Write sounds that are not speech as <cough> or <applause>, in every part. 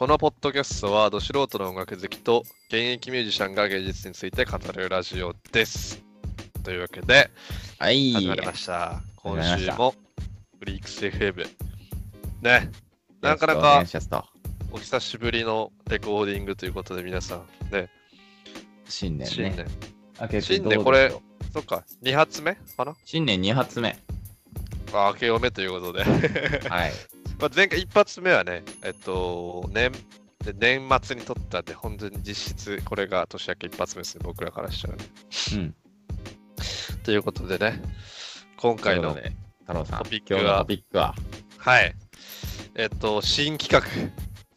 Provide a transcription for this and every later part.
このポッドキャストは、ど素人の音楽好きと現役ミュージシャンが芸術について語るラジオです。というわけで、はい。始まりました。今週もフリークス FM。ね、なかなかお久しぶりのレコーディングということで、皆さん、ね、新年ね。新年。明けて新年これそっか、2発目かな？新年2発目。あ、明けおめということで。はい。まあ前回一発目はね、えっと、年で年末に撮ったんで、本当に実質これが年明け一発目ですね、僕らからしたらね。うん。ということでね、今回のということ、で太郎さん、トピックはクは、はい、えっと、新企画、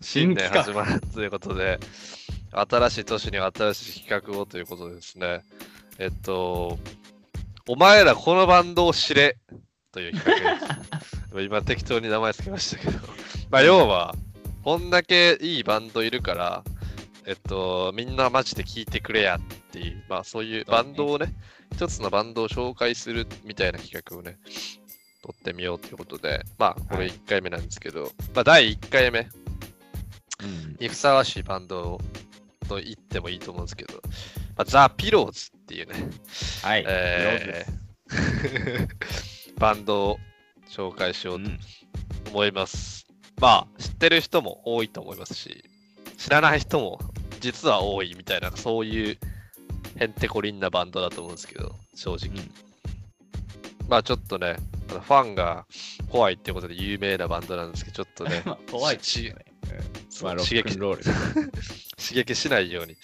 新年始まるということで、新しい年には新しい企画をということでですね、えっと、お前らこのバンドを知れという企画です。<laughs> 今適当に名前つけましたけど、<laughs> まあ要は、こんだけいいバンドいるから、えっと、みんなマジで聴いてくれやっていう、まあそういうバンドをね、一つのバンドを紹介するみたいな企画をね、撮ってみようということで、まあこれはい。1回目なんですけど、まあ第1回目。うん。にふさわしいバンドと言ってもいいと思うんですけど、まあ、ザ・ピローズっていうね、はい。えー <laughs> バンドを紹介しようとうん思います。まあ、知ってる人も多いと思いますし、知らない人も実は多いみたいな、そういうへんてこりんなバンドだと思うんですけど、正直。うんまあちょっとね、ファンが怖いってことで有名なバンドなんですけど、ちょっとね、<laughs> まあ怖いね。まあ、ロ刺激。<laughs> 刺激しないように、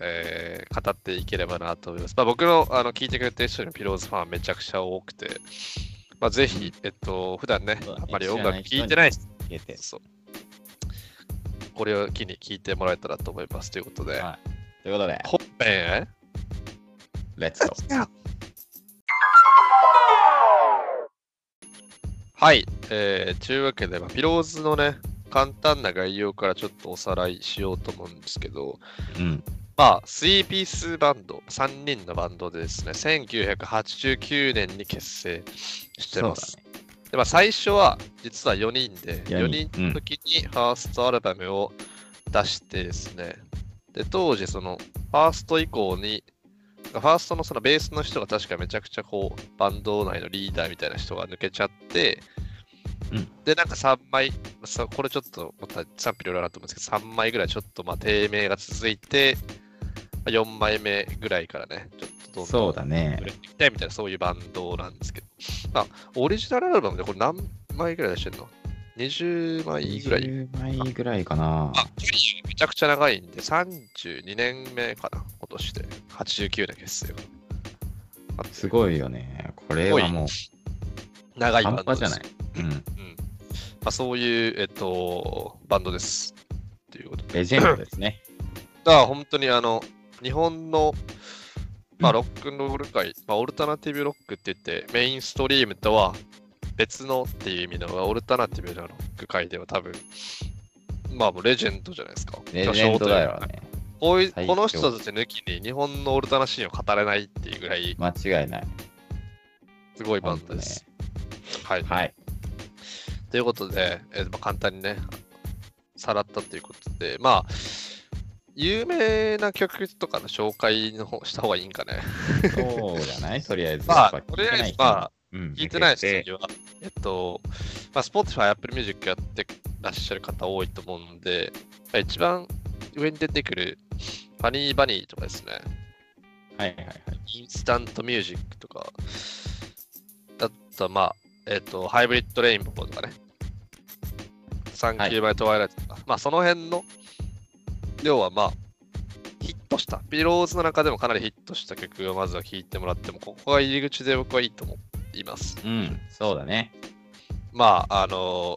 えー語っていければなと思います。まあ、僕のあの聞いてくれてる人のピローズファンめちゃくちゃ多くて、まあ、ぜひ、えっと、普段ねあんまり音楽聴いてない人。そうこれを機に聞いてもらえたらと思います。ということで、はい。ということで、本編？レッツゴー。はい、えー、というわけで、まあ、ピローズのね、簡単な概要からちょっとおさらいしようと思うんですけど、うん。まあ、3ピースバンド、3人のバンドでですね、1989年に結成してます。ね。でまあ、最初は実は4人で、4 4人人の時にファーストアルバムを出してですね、で、当時そのファースト以降に、ファーストのそのベースの人が確かめちゃくちゃこう、バンド内のリーダーみたいな人が抜けちゃって、うんで、なんか3枚、さこれちょっとまた賛否いろいろあると思うんですけど、3枚ぐらいちょっとまあ低迷が続いて、まあ4枚目ぐらいからね、ちょっとどんどんそうだね売。れていきたいみたいなそういうバンドなんですけど、まあ、オリジナルアルバムでこれ何枚ぐらい出してんの ?20 枚ぐらい？20枚ぐらいかな。あ、めちゃくちゃ長いんで、32年目かな、今年で。89年結成が。あすごいよね。これはもう、長いバンドじゃない。うん。うん。まあ、そういう、えっと、バンドです。ということで。レジェンドですね。だから本当にあの、日本の、まあ、ロックンロール界、まあ、オルタナティブロックって言って、メインストリームとは別のっていう意味のオルタナティブなロック界では多分、まあもうレジェンドじゃないですか。レジェンドだよね。こういうこの人たち抜きに日本のオルタナシーンを語れないっていうぐらい間違いない。すごいバンドです。はい。はい。ということで、えーまあ、簡単にね、さらったということで、まあ、有名な曲とかの紹介の方した方がいいんかね。そうじゃない？とりあえず。まあ、とりあえず、まあ、うん聞いてない人には、えっと、まあ、Spotify、Apple Music やってらっしゃる方多いと思うので、まあ一番上に出てくる、ファニーバニーとかですね、はいはいはい。インスタントミュージックとか、だったまあ、えっ、と、ハイブリッドレインボーとかね、サンキューマイトワイライトとか、まあその辺の、要はまあ、ヒットした、ピローズの中でもかなりヒットした曲をまずは聴いてもらっても、ここが入り口で僕はいいと思います。うん、そうだね。まあ、あの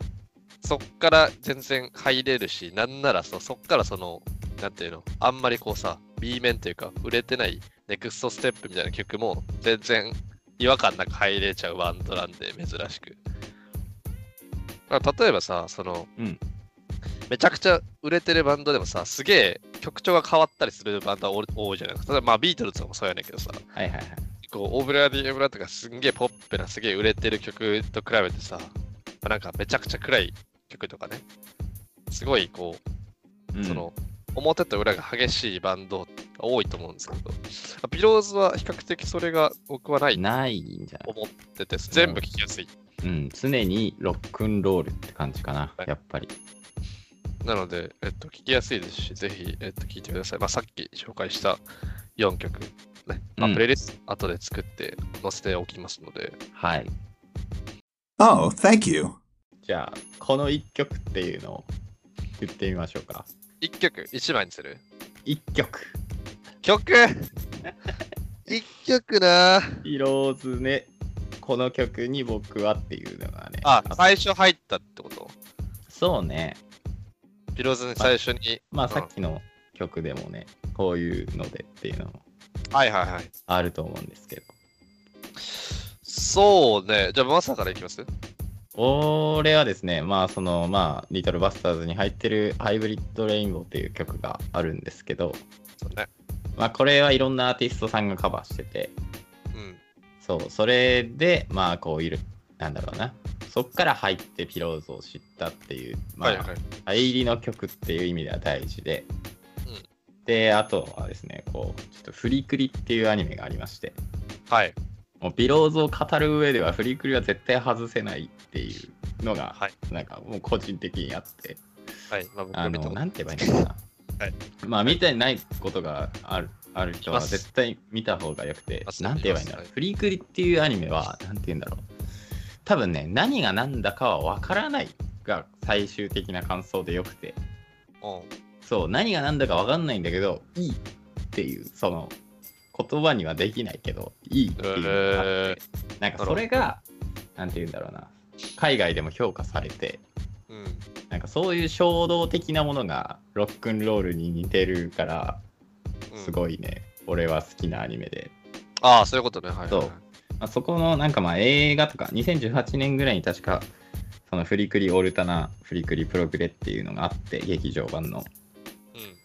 そっから全然入れるし、なんならそそっからその、なんていうの、あんまりこうさ、B 面というか、売れてないネクストステップみたいな曲も全然違和感なく入れちゃうバンドなんで、珍しく。まあ、例えばさ、その、うんめちゃくちゃ売れてるバンドでもさ、すげえ曲調が変わったりするバンドは多いじゃないですか。例えばまあビートルズもそうやねんけどさ、はいはいはい。こうオブラディ・オブラとかすんげえポップなすげえ売れてる曲と比べてさ、まあなんかめちゃくちゃ暗い曲とかね、すごいこう、うんその表と裏が激しいバンドが多いと思うんですけど、ピローズは比較的それが僕はないとないんじゃない？思ってて、全部聴きやすい。うん、常にロックンロールって感じかな、はいやっぱり。なので、えっと、聞きやすいですし、ぜひ、えっと、聞いてください。まあ、さっき紹介した4曲、ね、まあうんプレイリスト後で作って載せておきますので、はい。Oh, thank you. じゃあ、この1曲っていうのを言ってみましょうか。1曲、1枚にする？1曲。曲 <laughs> !1 曲なピローズね、この曲に僕はっていうのがね。あ、最初入ったってこと？そうね。ピローズに最初に。まあうんさっきの曲でもね、こういうのでっていうのもはいはいはい。あると思うんですけど。そうね。じゃあ、マサからいきます？俺はですね、まあその、まあ、リトルバスターズに入ってるハイブリッドレインボーっていう曲があるんですけど、そうね。まあこれはいろんなアーティストさんがカバーしてて、うん。そう、それで、まあこういる、なんだろうな。そっから入ってピローズを知ったっていう、まあ、はいはい。入りの曲っていう意味では大事で、うんで、あとはですね、こう、ちょっとフリクリっていうアニメがありまして、はい。もうピローズを語る上ではフリクリは絶対外せないっていうのが、はい。なんかもう個人的にあって、はい。まあ、僕あの、なんて言えばいいのかな。<laughs> はいまあ、見てないことがあるある人は絶対見た方がよくてなんて言えばいいんだろうフリークリっていうアニメは、なんて言うんだろう。多分ね、何が何だかは分からないが最終的な感想でよくて、うん。そう、何が何だか分かんないんだけど、いいっていう、その、言葉にはできないけど、いいっていうのがあって、なんかそれが、なんて言うんだろうな、海外でも評価されて、うん。なんかそういう衝動的なものがロックンロールに似てるから、うんすごいね、俺は好きなアニメで、ああ、そういうことね。はいはい、はい。そうまあ、そこのなんかまあ映画とか、2018年ぐらいに確か、そのフリクリオルタナ、フリクリプログレっていうのがあって、劇場版の。うん。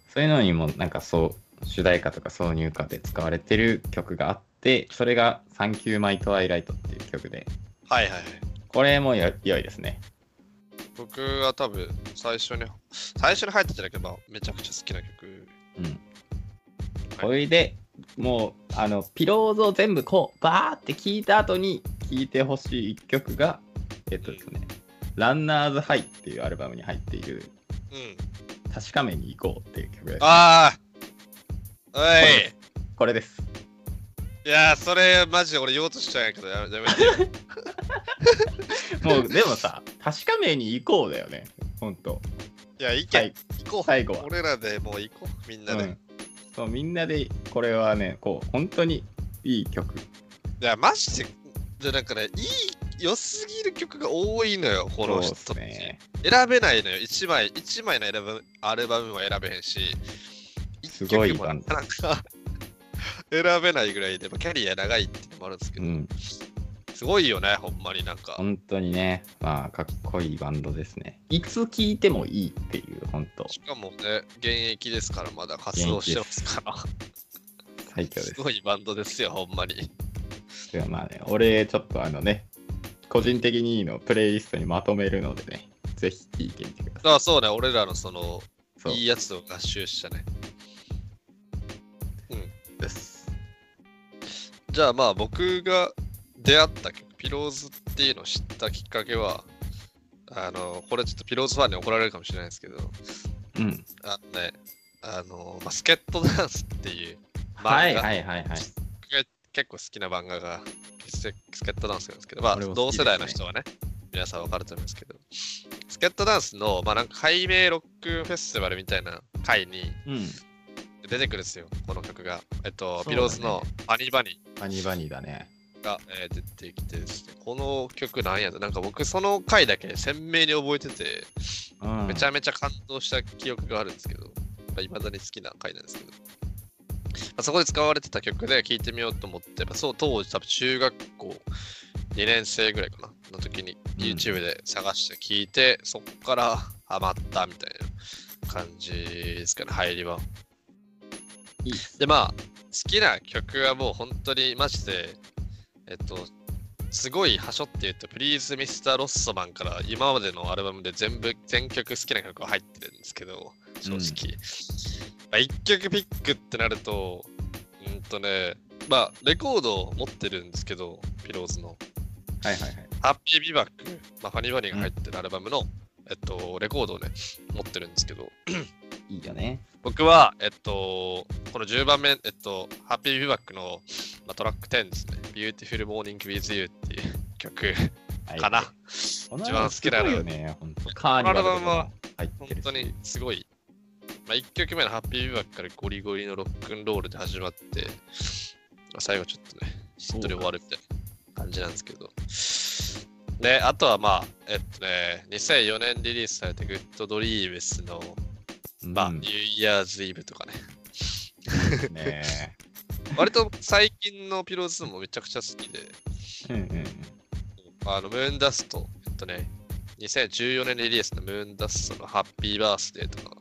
そういうのにもなんかそう、主題歌とか挿入歌で使われてる曲があって、それがサンキューマイトワイライトっていう曲で、はいはいはい。これもよ良いですね。僕は多分最初に、最初に入ったじゃなくて、まあ、めちゃくちゃ好きな曲。うん。これでもう、あの、ピローズを全部こう、バーって聞いた後に聴いてほしい一曲が、えっとですね、ランナーズハイっていうアルバムに入っている、うん。確かめに行こうっていう曲です、ああおいこれです。いやー、それマジで俺言おうとしちゃうけど、やめてよ。<laughs> もう、でもさ、確かめに行こうだよね。ほんと。いや、行け、はい行こう。最後は俺らでもう行こう、みんなで。うんそうみんなでこれはねこう本当にいい曲。いや、マジで、じゃなんかね、いい、良すぎる曲が多いのよ、この人そうたち。っすね。選べないのよ、1枚、一枚の選ぶアルバムは選べへんし、すごいバンド選べないぐらいで、まあキャリア長いっていうのもあるんですけど、うんすごいよね、ほんまになんか。本当にねまあかっこいいバンドですねいつ聴いてもいいっていう本当しかもね、現役ですから、まだ活動してますから。最強ですすごいバンドですよ、ほんまに。でもまあね俺ちょっとあのね個人的にいいのプレイリストにまとめるのでねぜひ聴いてみてくださいあそうね、俺らのその、いいやつを合集したね。ですじゃあまあ僕が出会った曲、ピローズっていうのを知ったきっかけは、あの、これちょっとピローズファンに怒られるかもしれないですけど、うん。あのね、あの、バスケットダンスっていう漫画、はいはいはいはい。結構好きな漫画がスケットダンスなんですけど、まあ同世代の人はね、皆さんわかると思いますけど、スケットダンスの、まあなんか解明ロックフェスティバルみたいな回にうん。出てくるんですよ、この曲が。えっと、ね。ピローズのアニーバニー。バニバニだねが、えー出てきてですね、この曲なんやろなんか僕その回だけ鮮明に覚えてて、うん。めちゃめちゃ感動した記憶があるんですけど、いまだに好きな回なんですけど、まあ、そこで使われてた曲で聴いてみようと思って、まあ、そう当時多分中学校2年生ぐらいかなの時にうん。YouTube で探して聴いて、そっからハマったみたいな感じですかね、入りは。いいで、まあ、好きな曲はもう本当にマジで、えっと、すごい端折って言うと、Please Mr. ロッソマンから今までのアルバムで全部、全曲好きな曲が入ってるんですけど、正直。まあ、1曲ピックってなると、うんとね、まあ、レコードを持ってるんですけど、ピローズの。はいはいはい。ハッピービバック、まあ、ファニーバニーが入ってるアルバムの、えっと、レコードをね、持ってるんですけど、いいよね？僕は、えっと、この10番目、えっと、ハッピービバックの、まあ、トラック10ですね。Beautiful Morning with You っていう曲はいかな。この一番好きなのよね、本当カーニバルも。本当にすごい。まあ、1曲目のハッピービバックからゴリゴリのロックンロールで始まって、まあ最後ちょっとね、しっとり終わるみたいな感じなんですけど。で、あとはまあ、えっとね、2004年リリースされたグッドドリームスの、まあ、うんニューイヤーズイブとかね。ね <laughs> 割と最近のピローズもめちゃくちゃ好きで、うんうんあの、ムーンダスト、えっとね、2014年リリースのムーンダストのハッピーバースデーとか、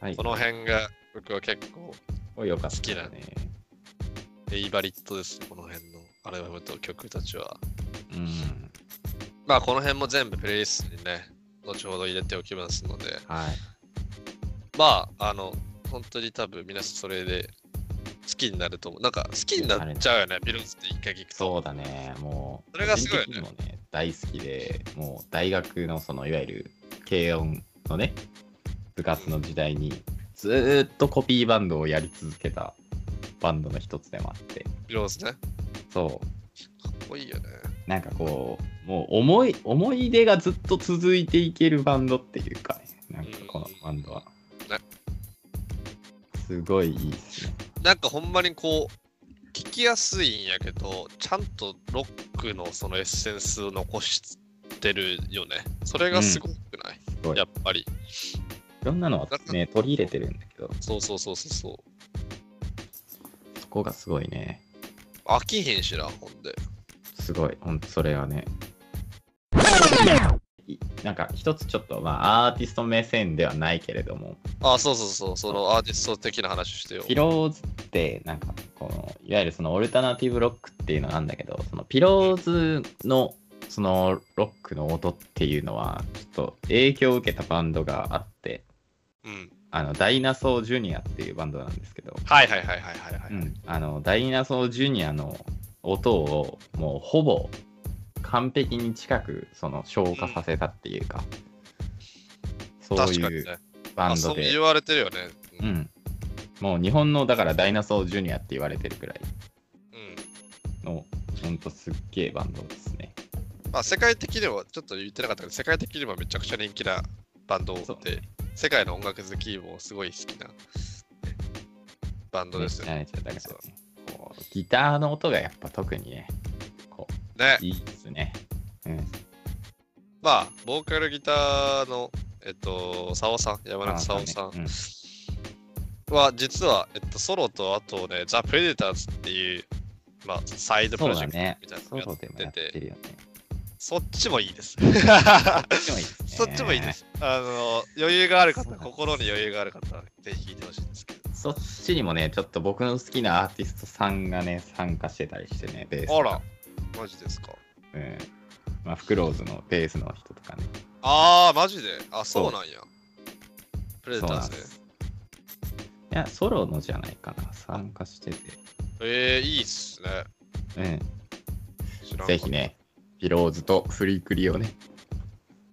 はい。この辺が僕は結構好きだね。フェイバリットですね、この辺のアルバムと曲たちは。うん。まあ、この辺も全部プレイリストにね、後ほど入れておきますので、はい。まあ、あの、本当に多分皆さんそれで好きになると思う。なんか好きになっちゃうよね、ピローズって一回聞くと。そうだね。もう、それがすごいよねね、大好きで、もう大学のその、いわゆる軽音のね、部活の時代に、ずーっとコピーバンドをやり続けたバンドの一つでもあって、ピローズね。かそう。っこいいよね。なんかこう、もう思い、思い出がずっと続いていけるバンドっていうかね、なんかこのバンドは。ねすごいいいですね。なんかほんまにこう、聞きやすいんやけど、ちゃんとロックのそのエッセンスを残してるよね。それがすごくない、すごい。いやっぱり。ろんなのはね、取り入れてるんだけど、そうそうそうそうそう。そこがすごいね。飽きへんしな、ほんで。すごい、ほんとそれはね。いなんか一つちょっと、まあ、アーティスト目線ではないけれども、あ、そうそうそう、そのアーティスト的な話してよ。ピローズって、なんか、この、いわゆるそのオルタナティブロックっていうのなんだけど、そのピローズの、そのロックの音っていうのは、ちょっと影響を受けたバンドがあって、うん。あの、ダイナソージュニアっていうバンドなんですけど、はいはいはいはいはい、はい。うん、あの、ダイナソージュニアの音を、もうほぼ完璧に近く、その、消化させたっていうか、そういうバンドで。そう言われてるよね。う。ん。もう日本のだからダイナソージュニアって言われてるくらいうん。のほんとすっげえバンドですね。まあ世界的にはちょっと言ってなかったけど、世界的にもめちゃくちゃ人気なバンドで、世界の音楽好きもすごい好きなねバンドですよね。ねこうギターの音がやっぱ特にね、こねういいですね。うん。まあ、ボーカルギターの、えっと、サオさん、山中サオさんうんは、実は、えっと、ソロと、あとね、ザ・プレデターズっていう、まあ、サイドプロジェクトみたいな。ソのをやってってね。そっちもいいです。そっちもいいです。あの、余裕がある方、心に余裕がある方は、ぜひ聴いてほしいんですけど。そっちにもね、ちょっと僕の好きなアーティストさんがね、参加してたりしてね、ベース。あら、マジですか？うん。まあ、フクローズのベースの人とかね。あー、マジで？あ、そうなんや。プレデターズです。いや、ソロのじゃないかな。参加してて。えー、いいっすね。うん。ぜひ。ね、ピローズとフリークリをね。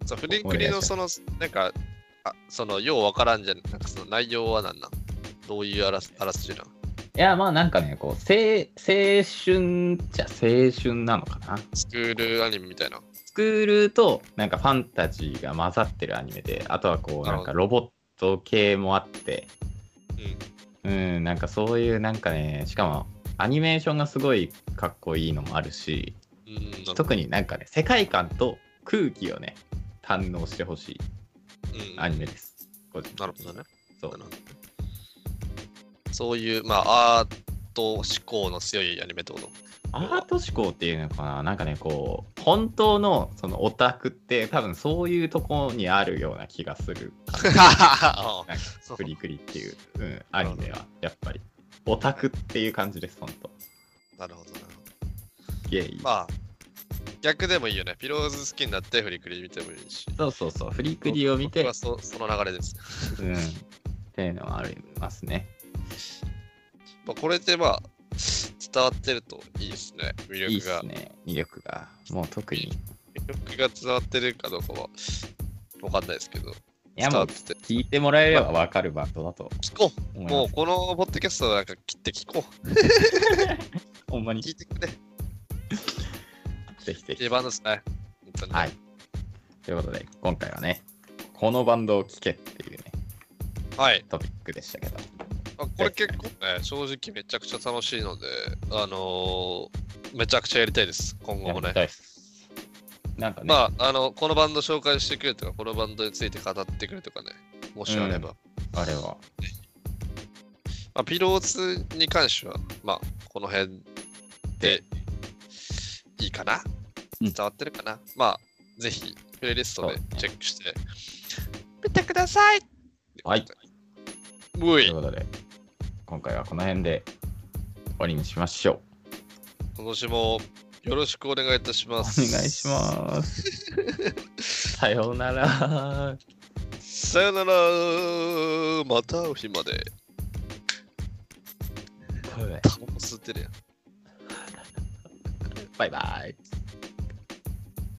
そうフリンクリのその、なんか、あその、ようわからんじゃん。なんかその内容は何なん？どういうあらすあらすじなん？いや、まあなんかね、こう、青青春じゃ青春なのかな。スクールアニメみたいな。スクールとなんかファンタジーが混ざってるアニメで、あとはこう、なんかロボット系もあって、うん、なんかそういうなんかね、しかもアニメーションがすごいかっこいいのもあるし、うん。特になんかね、世界観と空気をね、堪能してほしいうんアニメです。個人的になるほどね。そうなるほどそういう、まあ、アート思考の強いアニメってこと？アート思考っていうのかな？なんかね、こう、本当のそのオタクって多分そういうとこにあるような気がする。<laughs> クリクリっていう、うん、アニメはやっぱり。オタクっていう感じです、本当。なるほど、なるほゲイど。。まあ、逆でもいいよね。ピローズ好きになってフリクリ見てもいいし。そうそうそう、フリクリを見てそその流れです。うん、っていうのはありますね。まあ、これでまあ、伝わってるといいですね。魅いいっ力が。すね、魅力が。もう特に。い魅力が伝わってるかどうかはわかんないですけど、やもう。聞いてもらえれば分かるバンドだと聞こう。もうこのポッドキャストなんか切って聞こう。<laughs> ほんまに。聞いてくれ。ぜひぜひ定。番ですね。本当にねはい。ということで、今回はね、このバンドを聴けっていうね、はい。トピックでしたけど。あこれ結構ね、正直めちゃくちゃ楽しいので、あのーめちゃくちゃやりたいです、今後もね。なんかね、まあ、あの、このバンド紹介してくれとか、このバンドについて語ってくれとかね、もしあれば。あれは。まあ、ピローズに関しては、まあ、この辺でいいかな、うん。伝わってるかな。まあ、ぜひ、プレイリストでチェックして、見てください。はい。うといいうことで、今回はこの辺で終わりにしましょ今年もよろしくお願いいたしう。おます。願いします。<laughs> さようなら。さよならまた会う日まで。タバコ吸ってるやん。バイバイ。